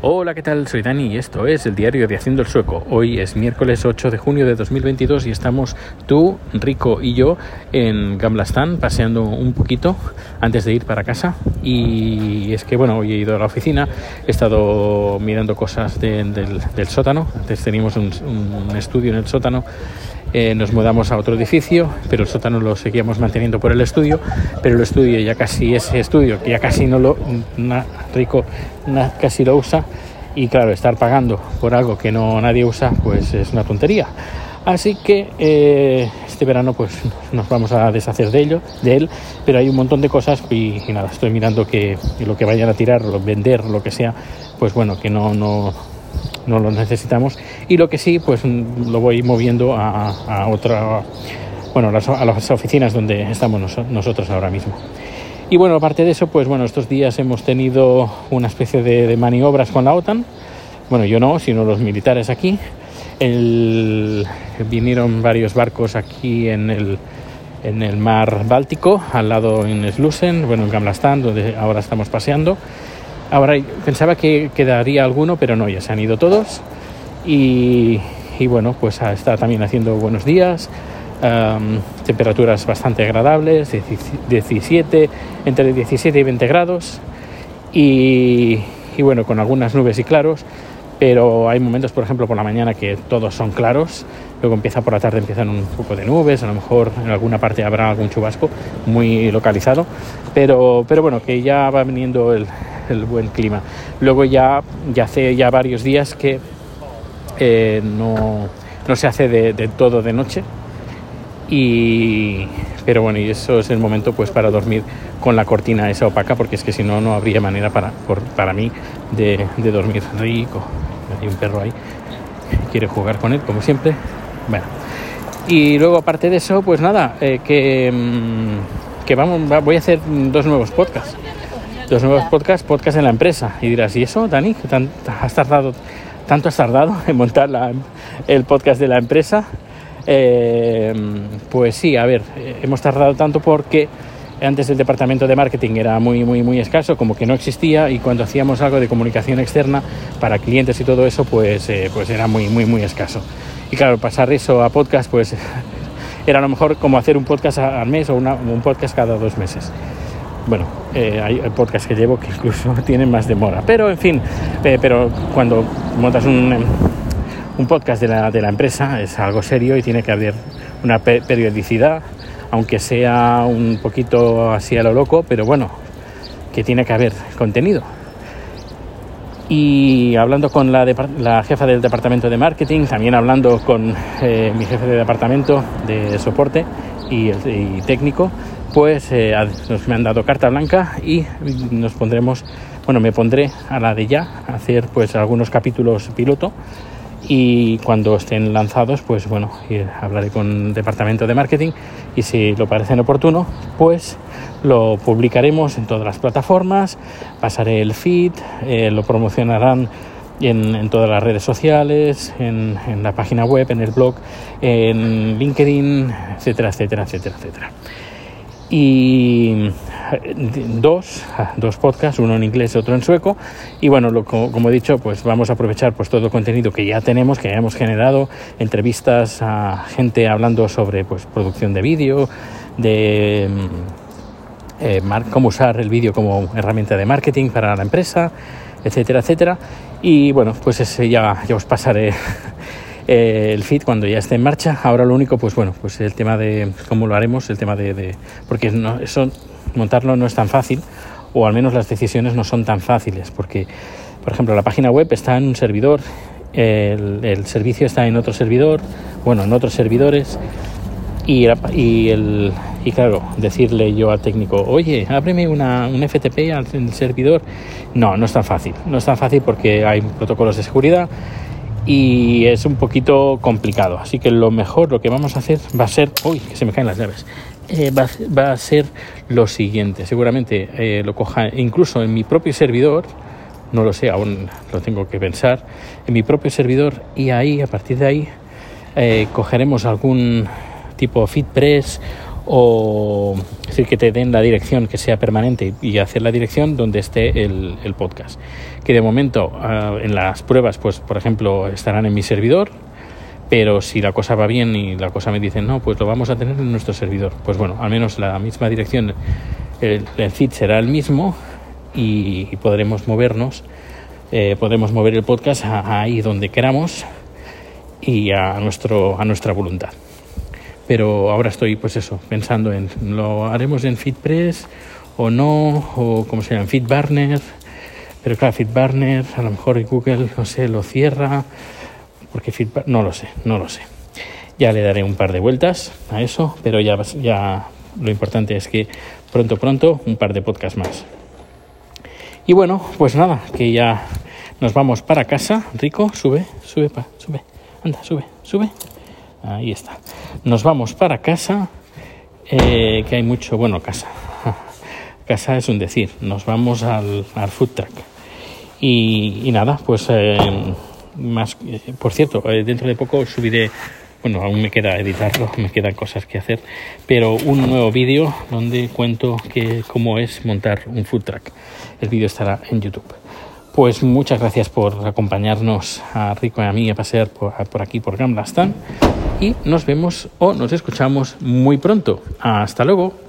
Hola, ¿qué tal? Soy Dani y esto es el diario de Haciendo el Sueco. Hoy es miércoles 8 de junio de 2022 y estamos tú, Rico y yo en Gamblastán paseando un poquito antes de ir para casa. Y es que, bueno, hoy he ido a la oficina, he estado mirando cosas del, sótano. Antes teníamos un, estudio en el sótano eh, nos mudamos a otro edificio, pero el sótano lo seguíamos manteniendo por el estudio, pero el estudio ya casi, ese estudio, que ya casi no lo, rico, casi lo usa, y claro, estar pagando por algo que no nadie usa, pues es una tontería. Así que eh, este verano pues nos vamos a deshacer de ello, de él, pero hay un montón de cosas y, nada, estoy mirando que lo que vayan a tirar, o vender, lo que sea, pues bueno, que no, no lo necesitamos. Y lo que sí pues lo voy moviendo a, otra bueno a las oficinas donde estamos nosotros ahora mismo. Y bueno aparte de eso pues bueno estos días hemos tenido una especie de, maniobras con la OTAN. Bueno yo no sino los militares aquí. Vinieron varios barcos aquí en el en el mar Báltico, al lado en Slusen, bueno, en Gamlastan, donde ahora estamos paseando. Ahora pensaba que quedaría alguno, pero no, ya se han ido todos. Y, bueno, pues está también haciendo buenos días, temperaturas bastante agradables, 17, entre 17 y 20 grados. Y, bueno, con algunas nubes y claros, pero hay momentos, por ejemplo, por la mañana que todos son claros, luego empieza por la tarde, empiezan un poco de nubes, a lo mejor en alguna parte habrá algún chubasco muy localizado, pero, pero bueno, que ya va viniendo el, el buen clima. Luego ya, ya hace ya varios días que eh, no, no, se hace de, todo de noche. Y, pero bueno, y eso es el momento pues para dormir con la cortina esa opaca, porque es que si no, no habría manera para, para mí de, dormir rico. Hay un perro ahí, quiere jugar con él, como siempre. Bueno, y luego aparte de eso, pues nada, eh, que, mm, que vamos, voy a hacer dos nuevos podcasts los nuevos podcasts, podcast en la empresa. Y dirás, ¿y eso, Dani? has tardado, ¿Tanto has tardado en montar el podcast de la empresa? Eh, pues sí, a ver, hemos tardado tanto porque antes el departamento de marketing era muy, muy, muy escaso, como que no existía y cuando hacíamos algo de comunicación externa para clientes y todo eso, pues, eh, pues era muy, muy, muy escaso. Y claro, pasar eso a podcast, pues era a lo mejor como hacer un podcast al mes o un podcast cada dos meses bueno, eh, hay podcasts que llevo que incluso tienen más demora. Pero, en fin, eh, pero cuando montas un, un podcast de la, de la, empresa es algo serio y tiene que haber una periodicidad, aunque sea un poquito así a lo loco, pero bueno, que tiene que haber contenido. Y hablando con la, jefa del departamento de marketing, también hablando con eh, mi jefe de departamento de soporte y técnico, pues eh, nos me han dado carta blanca y nos pondremos, bueno, me pondré a la de ya a hacer pues algunos capítulos piloto y cuando estén lanzados, pues bueno, hablaré con el departamento de marketing y si lo parecen oportuno, pues lo publicaremos en todas las plataformas, pasaré el feed, eh, lo promocionarán en, en, todas las redes sociales, en, en la página web, en el blog, en LinkedIn, etcétera, etcétera, etcétera, etcétera y eh, dos, dos podcasts, uno en inglés y otro en sueco. Y bueno, como, he dicho, pues vamos a aprovechar pues todo el contenido que ya tenemos, que ya hemos generado, entrevistas a gente hablando sobre pues producción de vídeo, de mm, eh, cómo usar el vídeo como herramienta de marketing para la empresa, etcétera, etcétera. Y bueno, pues ese ya, ya os pasaré eh, el feed cuando ya esté en marcha. Ahora lo único, pues bueno, pues el tema de cómo lo haremos, el tema de, porque no, eso montarlo no es tan fácil, o al menos las decisiones no son tan fáciles, porque, por ejemplo, la página web está en un servidor, el, servicio está en otro servidor, bueno, en otros servidores, y, y, el, y claro, decirle yo al técnico, oye, ábreme una, un FTP al servidor, no, no es tan fácil, no es tan fácil porque hay protocolos de seguridad y es un poquito complicado. Así que lo mejor, lo que vamos a hacer va a ser, uy, que se me caen las llaves, eh, va, a ser lo siguiente. Seguramente eh, lo coja incluso en mi propio servidor, no lo sé, aún lo tengo que pensar, en mi propio servidor y ahí, a partir de ahí, eh, cogeremos algún tipo FeedPress o decir, que te den la dirección que sea permanente y hacer la dirección donde esté el, podcast. Que de momento uh, en las pruebas, pues por ejemplo, estarán en mi servidor, pero si la cosa va bien y la cosa me dice no, pues lo vamos a tener en nuestro servidor. Pues bueno, al menos la misma dirección, el, el feed será el mismo y, podremos movernos, eh, podremos mover el podcast a ahí donde queramos y a, nuestro, a nuestra voluntad pero ahora estoy pues eso pensando en lo haremos en FeedPress o no o como se llama en pero claro FeedBurner a lo mejor Google no sé lo cierra porque Feedburner no lo sé no lo sé. Ya le daré un par de vueltas a eso pero ya ya lo importante es que pronto pronto un par de podcasts más. Y bueno pues nada que ya nos vamos para casa. Rico sube sube pa, sube. Anda sube sube Ahí está. Nos vamos para casa, eh, que hay mucho, bueno, casa. casa es un decir. Nos vamos al, al food truck. Y, nada, pues eh, más, eh, por cierto, dentro de poco subiré, bueno, aún me queda editarlo, me quedan cosas que hacer, pero un nuevo vídeo donde cuento que, cómo es montar un food truck. El vídeo estará en YouTube. Pues muchas gracias por acompañarnos a Rico y a mí a pasear por, aquí por Gamblastan y nos vemos o nos escuchamos muy pronto. Hasta luego.